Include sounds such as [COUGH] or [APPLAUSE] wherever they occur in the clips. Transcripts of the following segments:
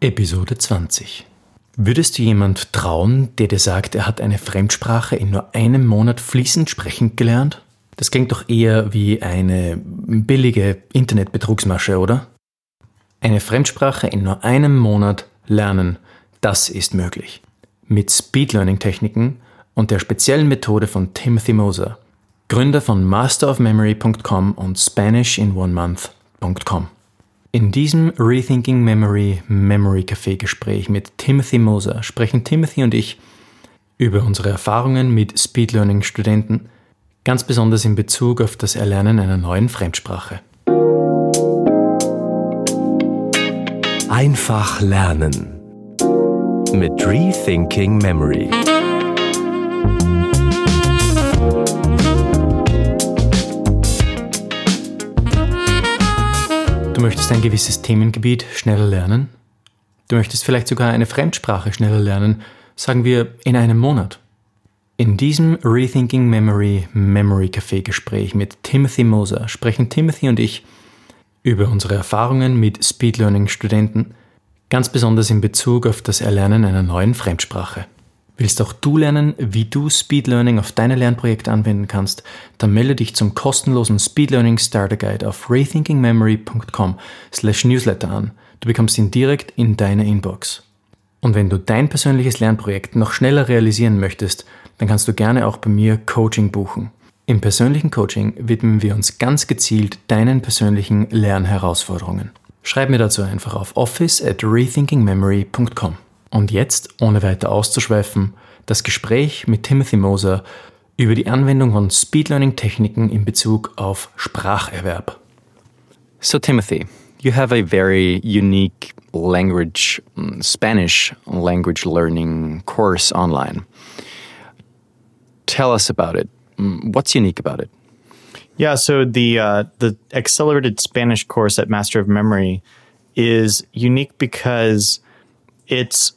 Episode 20. Würdest du jemand trauen, der dir sagt, er hat eine Fremdsprache in nur einem Monat fließend sprechend gelernt? Das klingt doch eher wie eine billige Internetbetrugsmasche, oder? Eine Fremdsprache in nur einem Monat lernen, das ist möglich. Mit Speed-Learning-Techniken und der speziellen Methode von Timothy Moser, Gründer von masterofmemory.com und SpanishInOneMonth.com. In diesem Rethinking Memory Memory Café Gespräch mit Timothy Moser sprechen Timothy und ich über unsere Erfahrungen mit Speed Learning Studenten, ganz besonders in Bezug auf das Erlernen einer neuen Fremdsprache. Einfach lernen mit Rethinking Memory. Du möchtest ein gewisses Themengebiet schneller lernen? Du möchtest vielleicht sogar eine Fremdsprache schneller lernen, sagen wir in einem Monat. In diesem Rethinking Memory Memory Café Gespräch mit Timothy Moser sprechen Timothy und ich über unsere Erfahrungen mit Speed Learning Studenten, ganz besonders in Bezug auf das Erlernen einer neuen Fremdsprache. Willst auch du lernen, wie du Speed Learning auf deine Lernprojekte anwenden kannst? Dann melde dich zum kostenlosen Speed Learning Starter Guide auf rethinkingmemory.com/newsletter an. Du bekommst ihn direkt in deine Inbox. Und wenn du dein persönliches Lernprojekt noch schneller realisieren möchtest, dann kannst du gerne auch bei mir Coaching buchen. Im persönlichen Coaching widmen wir uns ganz gezielt deinen persönlichen Lernherausforderungen. Schreib mir dazu einfach auf office at rethinkingmemory.com. Und jetzt, ohne weiter auszuschweifen, das Gespräch mit Timothy Moser über die Anwendung von Speed Learning Techniken in Bezug auf Spracherwerb. So Timothy, you have a very unique language mm, Spanish language learning course online. Tell us about it. Mm, what's unique about it? Yeah, so the uh, the accelerated Spanish course at Master of Memory is unique because it's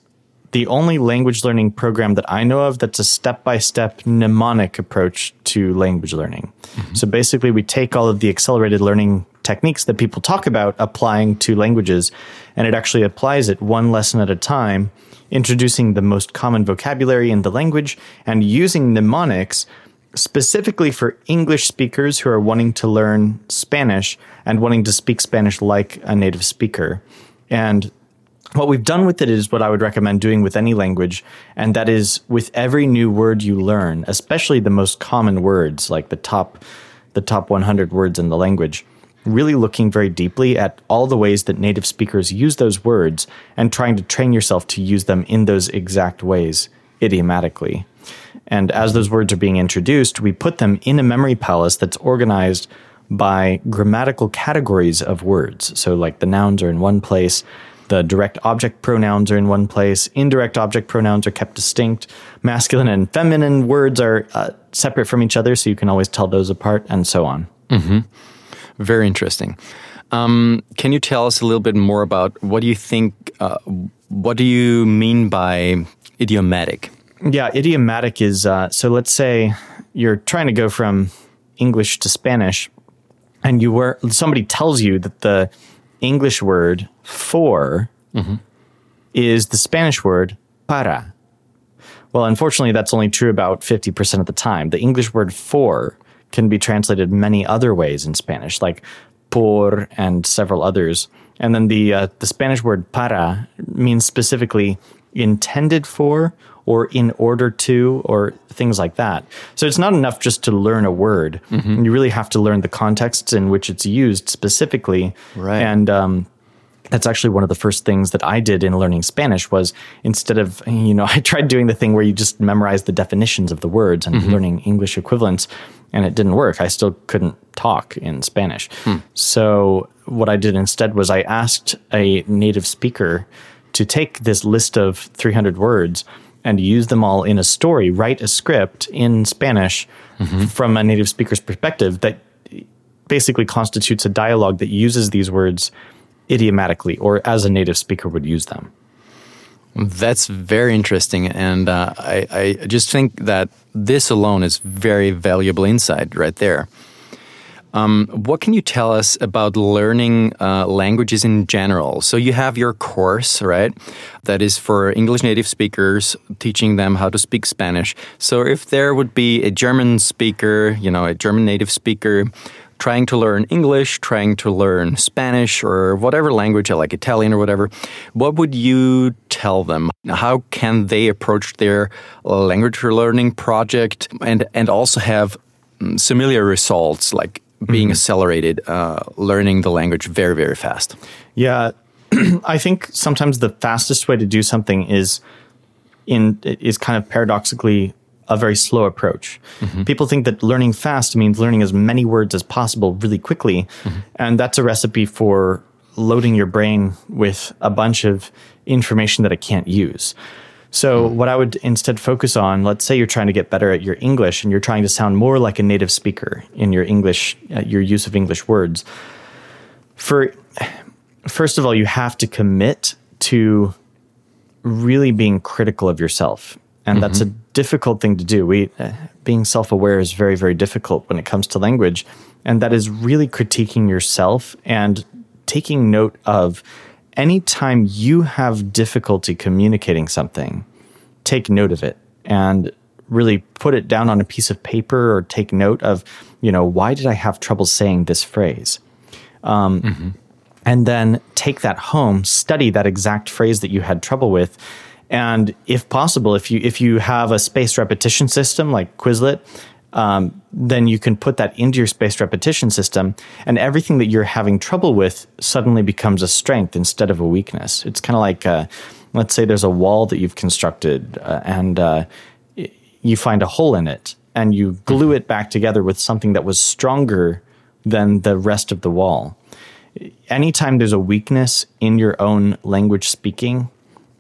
the only language learning program that I know of that's a step by step mnemonic approach to language learning. Mm-hmm. So basically, we take all of the accelerated learning techniques that people talk about applying to languages, and it actually applies it one lesson at a time, introducing the most common vocabulary in the language and using mnemonics specifically for English speakers who are wanting to learn Spanish and wanting to speak Spanish like a native speaker. And what we've done with it is what I would recommend doing with any language, and that is with every new word you learn, especially the most common words, like the top, the top 100 words in the language, really looking very deeply at all the ways that native speakers use those words and trying to train yourself to use them in those exact ways idiomatically. And as those words are being introduced, we put them in a memory palace that's organized by grammatical categories of words. So, like the nouns are in one place, the direct object pronouns are in one place. Indirect object pronouns are kept distinct. Masculine and feminine words are uh, separate from each other, so you can always tell those apart, and so on. Mm-hmm. Very interesting. Um, can you tell us a little bit more about what do you think? Uh, what do you mean by idiomatic? Yeah, idiomatic is uh, so. Let's say you're trying to go from English to Spanish, and you were somebody tells you that the English word for mm-hmm. is the Spanish word para. Well, unfortunately, that's only true about 50% of the time. The English word for can be translated many other ways in Spanish, like por and several others. And then the, uh, the Spanish word para means specifically intended for or in order to or things like that. So it's not enough just to learn a word. Mm-hmm. You really have to learn the contexts in which it's used specifically. Right. And um, that's actually one of the first things that I did in learning Spanish was instead of, you know, [LAUGHS] I tried doing the thing where you just memorize the definitions of the words and mm-hmm. learning English equivalents and it didn't work. I still couldn't talk in Spanish. Hmm. So what I did instead was I asked a native speaker to take this list of 300 words and use them all in a story, write a script in Spanish mm-hmm. from a native speaker's perspective that basically constitutes a dialogue that uses these words idiomatically or as a native speaker would use them. That's very interesting. And uh, I, I just think that this alone is very valuable insight right there. Um, what can you tell us about learning uh, languages in general? So you have your course, right? That is for English native speakers, teaching them how to speak Spanish. So if there would be a German speaker, you know, a German native speaker trying to learn English, trying to learn Spanish or whatever language, I like Italian or whatever, what would you tell them? How can they approach their language learning project and, and also have mm, similar results, like being mm-hmm. accelerated, uh, learning the language very, very fast? Yeah, [CLEARS THROAT] I think sometimes the fastest way to do something is in is kind of paradoxically a very slow approach. Mm-hmm. People think that learning fast means learning as many words as possible really quickly. Mm-hmm. And that's a recipe for loading your brain with a bunch of information that it can't use. So, mm-hmm. what I would instead focus on, let's say you're trying to get better at your English and you're trying to sound more like a native speaker in your English, uh, your use of English words. For first of all, you have to commit to really being critical of yourself and mm-hmm. that's a difficult thing to do. We uh, being self-aware is very very difficult when it comes to language, and that is really critiquing yourself and taking note of anytime you have difficulty communicating something, take note of it and really put it down on a piece of paper or take note of, you know, why did I have trouble saying this phrase? Um, mm-hmm. And then take that home, study that exact phrase that you had trouble with, and if possible, if you if you have a spaced repetition system like Quizlet, um, then you can put that into your spaced repetition system, and everything that you're having trouble with suddenly becomes a strength instead of a weakness. It's kind of like, uh, let's say there's a wall that you've constructed, uh, and uh, you find a hole in it, and you glue it back together with something that was stronger than the rest of the wall. Anytime there's a weakness in your own language speaking,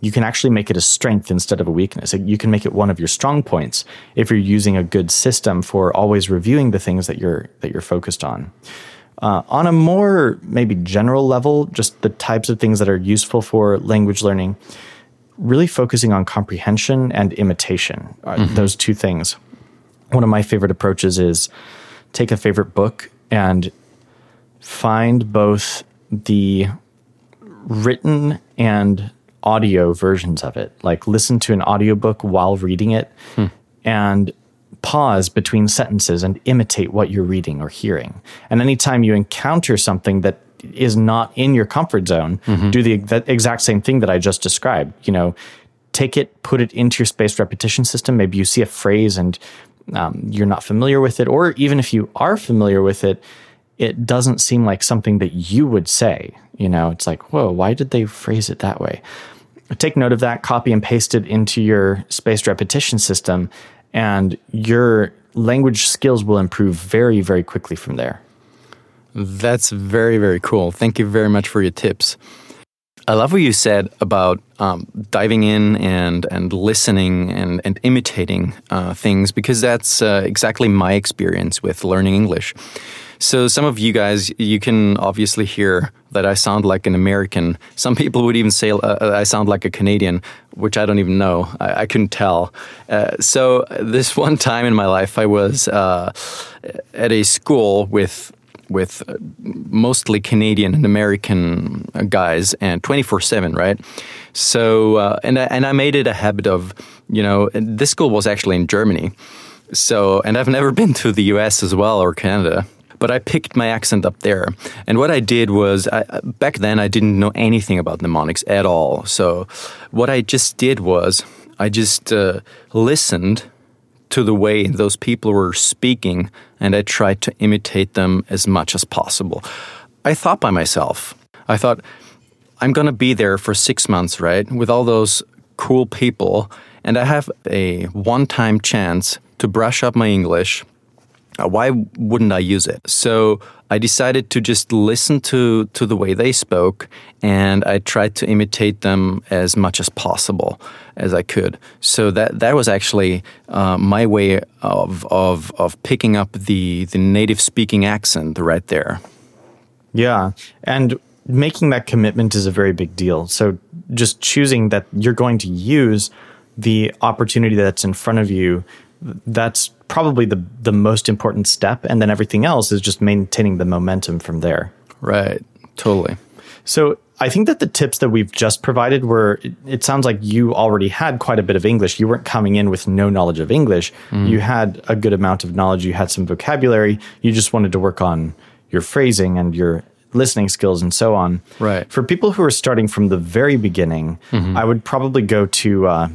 you can actually make it a strength instead of a weakness. You can make it one of your strong points if you're using a good system for always reviewing the things that you're that you're focused on. Uh, on a more maybe general level, just the types of things that are useful for language learning, really focusing on comprehension and imitation. Mm-hmm. Those two things. One of my favorite approaches is take a favorite book and find both the written and audio versions of it. Like listen to an audiobook while reading it hmm. and pause between sentences and imitate what you're reading or hearing. And anytime you encounter something that is not in your comfort zone, mm-hmm. do the, the exact same thing that I just described. You know, take it, put it into your spaced repetition system. Maybe you see a phrase and um, you're not familiar with it, or even if you are familiar with it, it doesn't seem like something that you would say. You know, it's like, whoa, why did they phrase it that way? Take note of that, copy and paste it into your spaced repetition system, and your language skills will improve very, very quickly from there. That's very, very cool. Thank you very much for your tips. I love what you said about um, diving in and and listening and and imitating uh, things because that's uh, exactly my experience with learning English. So some of you guys, you can obviously hear that I sound like an American. Some people would even say uh, uh, I sound like a Canadian, which I don't even know. I, I couldn't tell. Uh, so this [LAUGHS] one time in my life, I was uh, at a school with with mostly Canadian and American guys, and twenty four seven, right? So uh, and I, and I made it a habit of you know this school was actually in Germany. So, and I've never been to the US as well or Canada but I picked my accent up there. And what I did was, I, back then, I didn't know anything about mnemonics at all. So what I just did was, I just uh, listened to the way those people were speaking and I tried to imitate them as much as possible. I thought by myself, I thought, I'm going to be there for six months, right? With all those cool people. And I have a one time chance to brush up my English why wouldn't I use it? So I decided to just listen to, to the way they spoke and I tried to imitate them as much as possible as I could. So that, that was actually uh, my way of, of, of picking up the, the native speaking accent right there. Yeah. And making that commitment is a very big deal. So just choosing that you're going to use the opportunity that's in front of you that's probably the the most important step, and then everything else is just maintaining the momentum from there. Right. Totally. So I think that the tips that we've just provided were, it, it, sounds like you already had quite a bit of English. You weren't coming in with no knowledge of English. Mm. You had a good amount of knowledge. You had some vocabulary. You just wanted to work on your phrasing and your listening skills and so on. Right. For people who are starting from the very beginning, mm-hmm. I would probably go to, uh,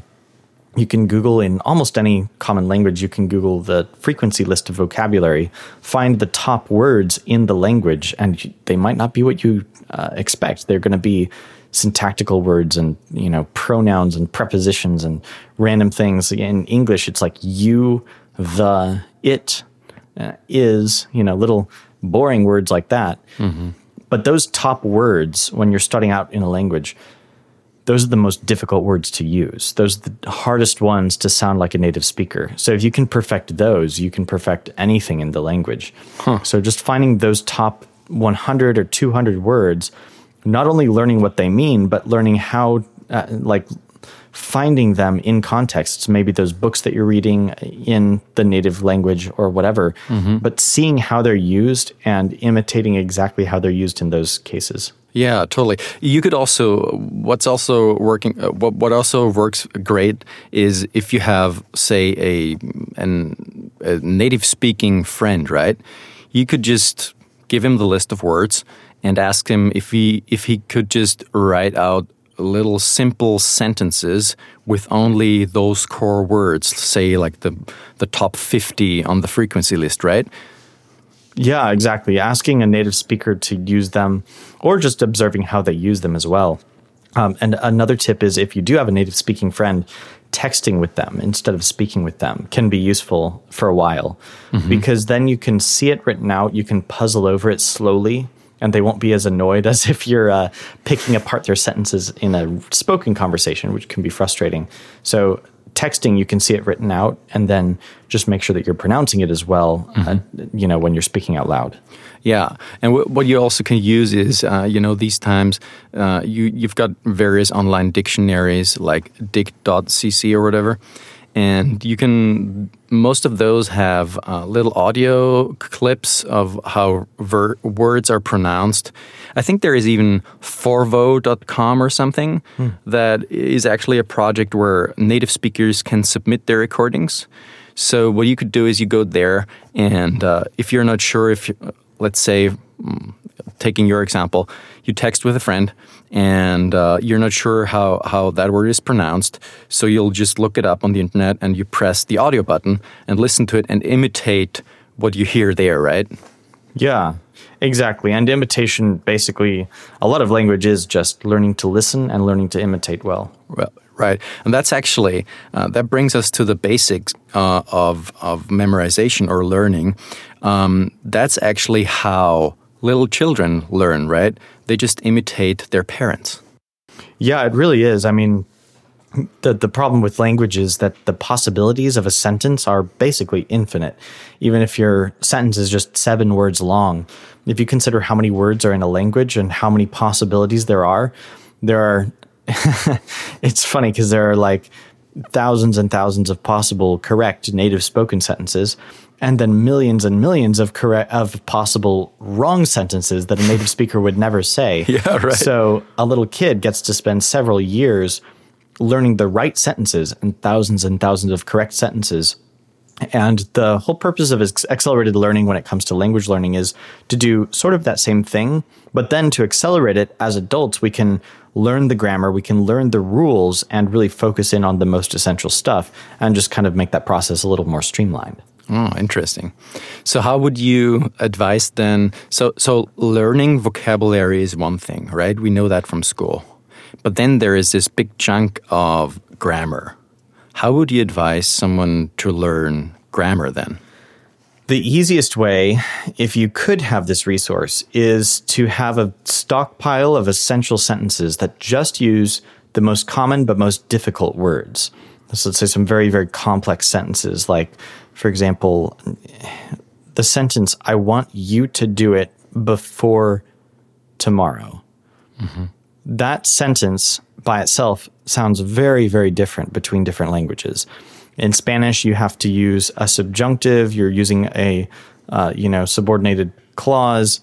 you can Google in almost any common language, you can Google the frequency list of vocabulary, find the top words in the language, and they might not be what you uh, expect. They're going to be syntactical words and you know pronouns and prepositions and random things. In English, it's like you, the, it, uh, is. You know, little boring words like that. Mm-hmm. But those top words, when you're starting out in a language, those are the most difficult words to use. Those are the hardest ones to sound like a native speaker. So if you can perfect those, you can perfect anything in the language. Huh. So just finding those top 100 or 200 words, not only learning what they mean, but learning how, uh, like, finding them in context. Maybe those books that you're reading in the native language or whatever, mm-hmm. but seeing how they're used and imitating exactly how they're used in those cases. Yeah, totally. You could also what's also working uh, what what also works great is if you have say a an a native speaking friend, right? You could just give him the list of words and ask him if he if he could just write out little simple sentences with only those core words, say like the the top 50 on the frequency list, right? Yeah, exactly. Asking a native speaker to use them or just observing how they use them as well. Um, and another tip is if you do have a native speaking friend, texting with them instead of speaking with them can be useful for a while mm-hmm. because then you can see it written out, you can puzzle over it slowly, and they won't be as annoyed [LAUGHS] as if you're uh, picking apart their sentences in a spoken conversation, which can be frustrating. So, texting, you can see it written out, and then just make sure that you're pronouncing it as well, mm-hmm. uh, you know, when you're speaking out loud. Yeah, and w- what you also can use is, uh, you know, these times uh, you you've got various online dictionaries like dict.cc or whatever, and you can most of those have uh, little audio clips of how ver- words are pronounced i think there is even forvo.com or something hmm. that is actually a project where native speakers can submit their recordings so what you could do is you go there and uh, if you're not sure if let's say mm, taking your example you text with a friend and uh, you're not sure how, how that word is pronounced. So you'll just look it up on the internet and you press the audio button and listen to it and imitate what you hear there, right? Yeah, exactly. And imitation basically, a lot of language is just learning to listen and learning to imitate well. Well, right. And that's actually, uh, that brings us to the basics uh, of, of memorization or learning. Um, that's actually how little children learn, right? They just imitate their parents. Yeah, it really is. I mean, the the problem with language is that the possibilities of a sentence are basically infinite. Even if your sentence is just seven words long, if you consider how many words are in a language and how many possibilities there are, there are. [LAUGHS] it's funny because there are like thousands and thousands of possible correct native spoken sentences and then millions and millions of correct of possible wrong sentences that a native speaker would never say. [LAUGHS] Yeah, right. So a little kid gets to spend several years learning the right sentences and thousands and thousands of correct sentences. And the whole purpose of accelerated learning when it comes to language learning is to do sort of that same thing, but then to accelerate it as adults, we can learn the grammar, we can learn the rules and really focus in on the most essential stuff and just kind of make that process a little more streamlined. Oh, interesting. So, how would you advise then? So, so learning vocabulary is one thing, right? We know that from school. But then there is this big chunk of grammar. How would you advise someone to learn grammar then? The easiest way, if you could have this resource, is to have a stockpile of essential sentences that just use the most common but most difficult words. So let's say some very, very complex sentences like for example, the sentence, I want you to do it before tomorrow. Mm-hmm. That sentence by itself sounds very, very different between different languages. In Spanish, you have to use a subjunctive. You're using a uh, you know subordinated clause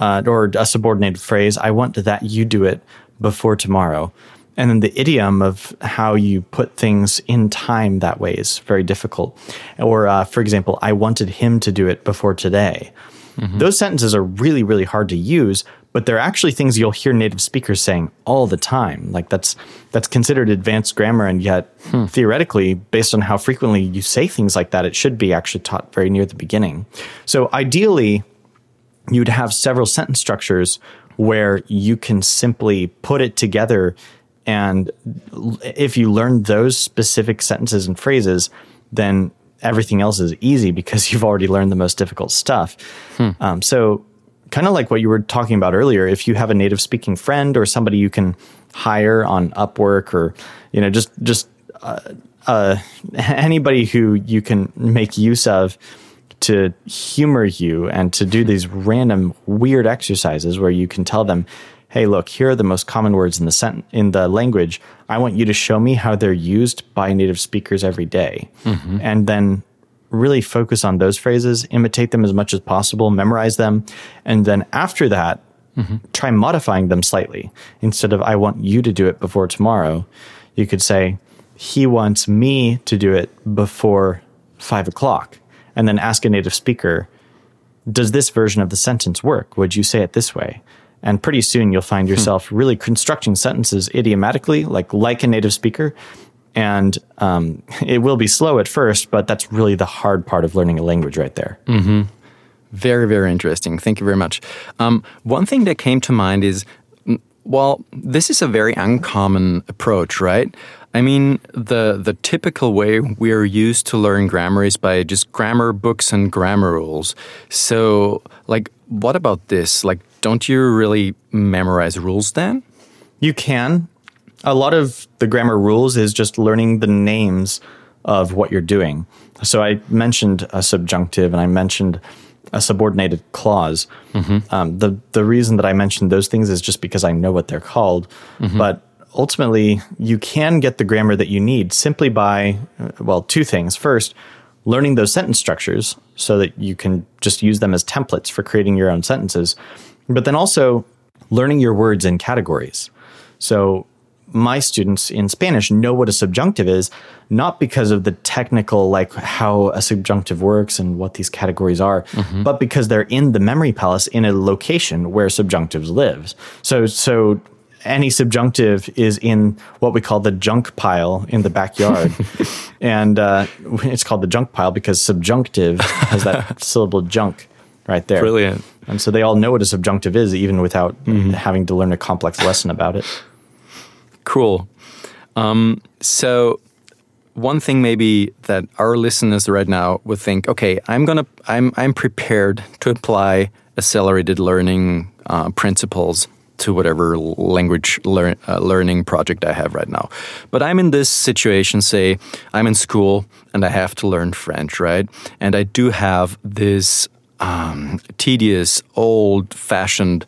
uh, or a subordinated phrase. I want that you do it before tomorrow. And then the idiom of how you put things in time that way is very difficult. Or, uh, for example, I wanted him to do it before today. Mm-hmm. Those sentences are really, really hard to use, but they're actually things you'll hear native speakers saying all the time. Like that's that's considered advanced grammar, and yet hmm. theoretically, based on how frequently you say things like that, it should be actually taught very near the beginning. So ideally, you'd have several sentence structures where you can simply put it together and if you learn those specific sentences and phrases then everything else is easy because [LAUGHS] you've already learned the most difficult stuff hmm. um, so kind of like what you were talking about earlier if you have a native speaking friend or somebody you can hire on upwork or you know just just uh, uh, [LAUGHS] anybody who you can make use of to humor you and to do these random weird exercises where you can tell them, "Hey, look, here are the most common words in the sent- in the language. I want you to show me how they're used by native speakers every day." Mm-hmm. And then really focus on those phrases, imitate them as much as possible, memorize them, and then after that, mm-hmm. try modifying them slightly. Instead of "I want you to do it before tomorrow," you could say, "He wants me to do it before five o'clock." and then ask a native speaker, does this version of the sentence work? Would you say it this way? And pretty soon you'll find hmm. yourself hmm. really constructing sentences idiomatically, like like a native speaker. And um, [LAUGHS] it will be slow at first, but that's really the hard part of learning a language right there. Mm-hmm. Very, very interesting. Thank you very much. Um, one thing that came to mind is well, this is a very uncommon approach, right? I mean, the the typical way we're used to learn grammar is by just grammar books and grammar rules. So, like, what about this? Like, don't you really memorize rules then? You can. A lot of the grammar rules is just learning the names of what you're doing. So I mentioned a subjunctive and I mentioned a subordinated clause. Mm-hmm. Um, the the reason that I mentioned those things is just because I know what they're called. Mm-hmm. But ultimately, you can get the grammar that you need simply by, well, two things. First, learning those sentence structures so that you can just use them as templates for creating your own sentences. But then also learning your words in categories. So my students in Spanish know what a subjunctive is, not because of the technical, like how a subjunctive works and what these categories are, mm-hmm. but because they're in the memory palace in a location where subjunctives live. So, so any subjunctive is in what we call the junk pile in the backyard. [LAUGHS] and uh, it's called the junk pile because subjunctive has that [LAUGHS] syllable junk right there. Brilliant. And so they all know what a subjunctive is, even without mm-hmm. having to learn a complex lesson about it. Cool. Um, so one thing maybe that our listeners right now would think, okay, I'm gonna, I'm, I'm prepared to apply accelerated learning uh, principles to whatever language lear- uh, learning project I have right now. But I'm in this situation, say, I'm in school and I have to learn French, right? And I do have this um, tedious, old fashioned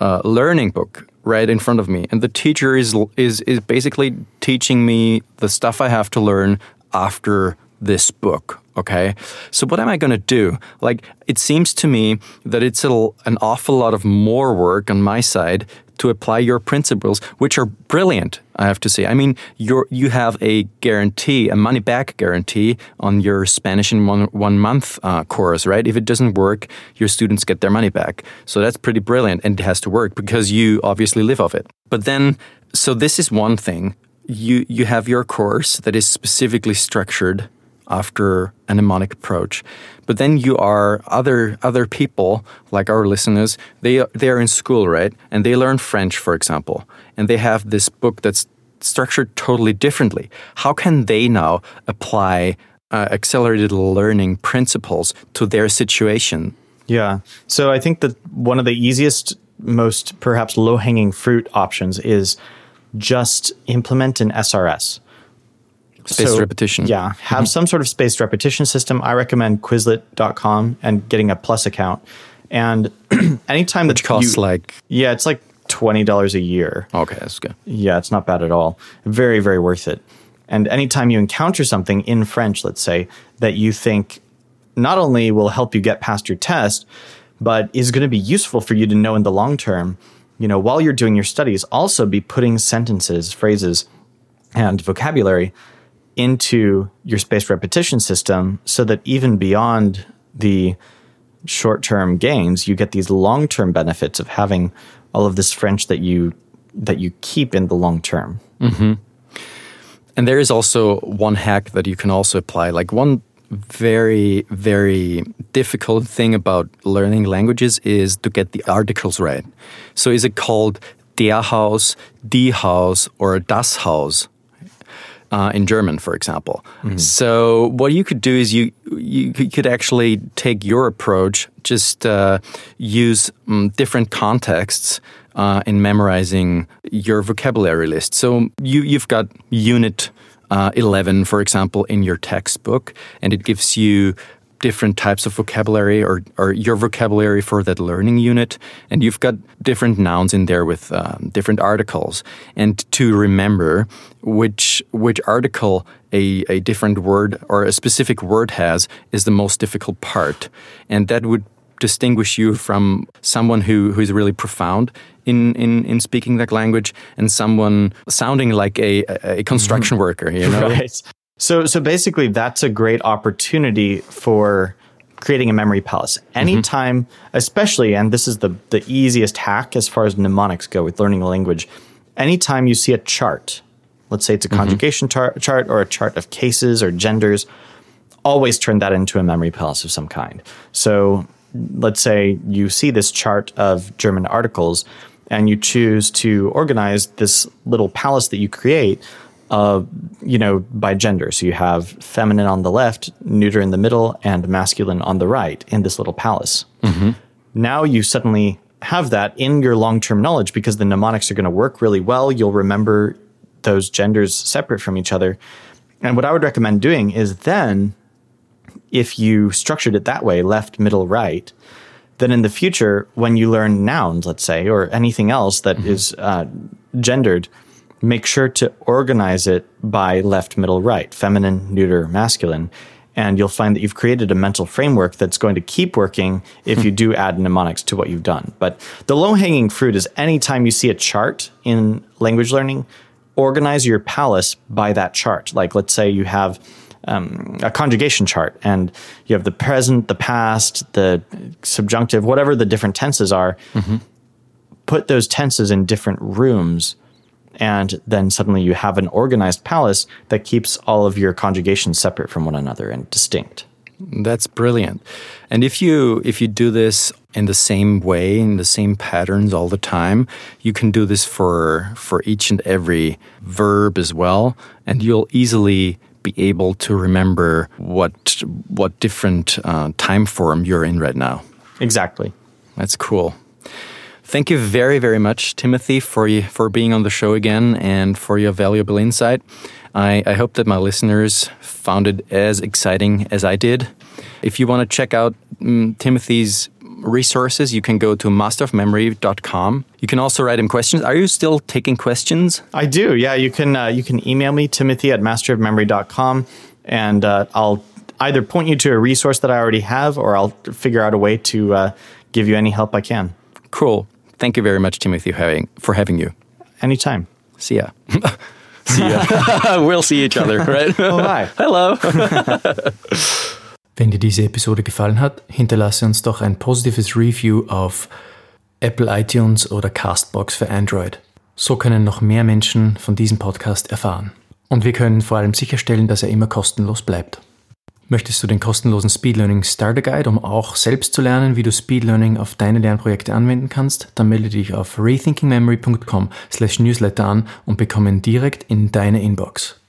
uh, learning book right in front of me. And the teacher is, is, is basically teaching me the stuff I have to learn after this book Okay. So what am I going to do? Like, it seems to me that it's a, an awful lot of more work on my side to apply your principles, which are brilliant, I have to say. I mean, you you have a guarantee, a money back guarantee on your Spanish in one, one month uh, course, right? If it doesn't work, your students get their money back. So that's pretty brilliant and it has to work because you obviously live off it. But then, so this is one thing. You, you have your course that is specifically structured after a mnemonic approach. But then you are other other people like our listeners. They they are in school, right? And they learn French, for example, and they have this book that's structured totally differently. How can they now apply uh, accelerated learning principles to their situation? Yeah. So I think that one of the easiest, most perhaps low hanging fruit options is just implement an SRS. Spaced so, repetition. Yeah. Have mm-hmm. some sort of spaced repetition system. I recommend Quizlet.com and getting a plus account. And [CLEARS THROAT] anytime Which that costs you, like Yeah, it's like twenty dollars a year. Okay, that's good. Yeah, it's not bad at all. Very, very worth it. And anytime you encounter something in French, let's say, that you think not only will help you get past your test, but is going to be useful for you to know in the long term, you know, while you're doing your studies, also be putting sentences, phrases, and vocabulary into your spaced repetition system so that even beyond the short term gains, you get these long term benefits of having all of this French that you that you keep in the long term. Mm-hmm. And there is also one hack that you can also apply. Like one very, very difficult thing about learning languages is to get the articles right. So is it called der Haus, die Haus, or das Haus? Uh, in German, for example. Mm-hmm. So what you could do is you you could actually take your approach, just uh, use um, different contexts uh, in memorizing your vocabulary list. So you you've got unit uh, 11, for example, in your textbook, and it gives you different types of vocabulary or, or your vocabulary for that learning unit. And you've got different nouns in there with um, different articles. And to remember which, which article a, a different word or a specific word has is the most difficult part. And that would distinguish you from someone who, who is really profound in, in, in speaking that language and someone sounding like a, a construction mm-hmm. worker, you know? [LAUGHS] Right. So, so basically, that's a great opportunity for creating a memory palace. Mm-hmm. Anytime, mm-hmm. especially, and this is the, the easiest hack as far as mnemonics go with learning a language, anytime you see a chart, let's say it's a mm-hmm. conjugation tar- chart or a chart of cases or genders, always turn that into a memory palace of some kind. So, let's say you see this chart of German articles and you choose to organize this little palace that you create uh, you know, by gender. So you have feminine on the left, neuter in the middle, and masculine on the right in this little palace. Mm-hmm. Now you suddenly have that in your long term knowledge because the mnemonics are going to work really well. You'll remember those genders separate from each other. And what I would recommend doing is then, if you structured it that way, left, middle, right, then in the future, when you learn nouns, let's say, or anything else that mm-hmm. is uh, gendered, make sure to organize it by left, middle, right, feminine, neuter, masculine. And you'll find that you've created a mental framework that's going to keep working if you [LAUGHS] do add mnemonics to what you've done. But the low hanging fruit is anytime you see a chart in language learning, organize your palace by that chart. Like, let's say you have um, a conjugation chart and you have the present, the past, the subjunctive, whatever the different tenses are. Mm-hmm. Put those tenses in different rooms and then suddenly you have an organized palace that keeps all of your conjugations separate from one another and distinct. That's brilliant. And if you if you do this in the same way, in the same patterns all the time, you can do this for for each and every verb as well, and you'll easily be able to remember what what different uh, time form you're in right now. Exactly. That's cool. Thank you very, very much, Timothy, for you, for being on the show again and for your valuable insight. I, I hope that my listeners found it as exciting as I did. If you want to check out um, Timothy's resources, you can go to masterofmemory.com. You can also write him questions. Are you still taking questions? I do. Yeah, you can uh, you can email me timothy at masterofmemory.com and uh, I'll either point you to a resource that I already have or I'll figure out a way to uh, give you any help I can. Cool. Thank you very much, Timothy, having, for having you. Anytime. See ya. [LAUGHS] see ya. [LAUGHS] we'll see each other, right? [LAUGHS] oh, hi. Hello. Wenn dir diese Episode gefallen hat, hinterlasse uns doch ein positives Review auf Apple iTunes oder Castbox für Android. So können noch mehr Menschen von diesem Podcast erfahren. Und wir können vor allem sicherstellen, dass er immer kostenlos bleibt. Möchtest du den kostenlosen Speed Learning Starter Guide, um auch selbst zu lernen, wie du Speed Learning auf deine Lernprojekte anwenden kannst? Dann melde dich auf rethinkingmemory.com/newsletter an und bekomme ihn direkt in deine Inbox.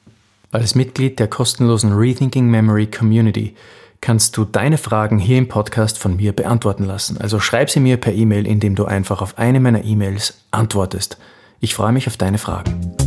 Als Mitglied der kostenlosen Rethinking Memory Community kannst du deine Fragen hier im Podcast von mir beantworten lassen. Also schreib sie mir per E-Mail, indem du einfach auf eine meiner E-Mails antwortest. Ich freue mich auf deine Fragen.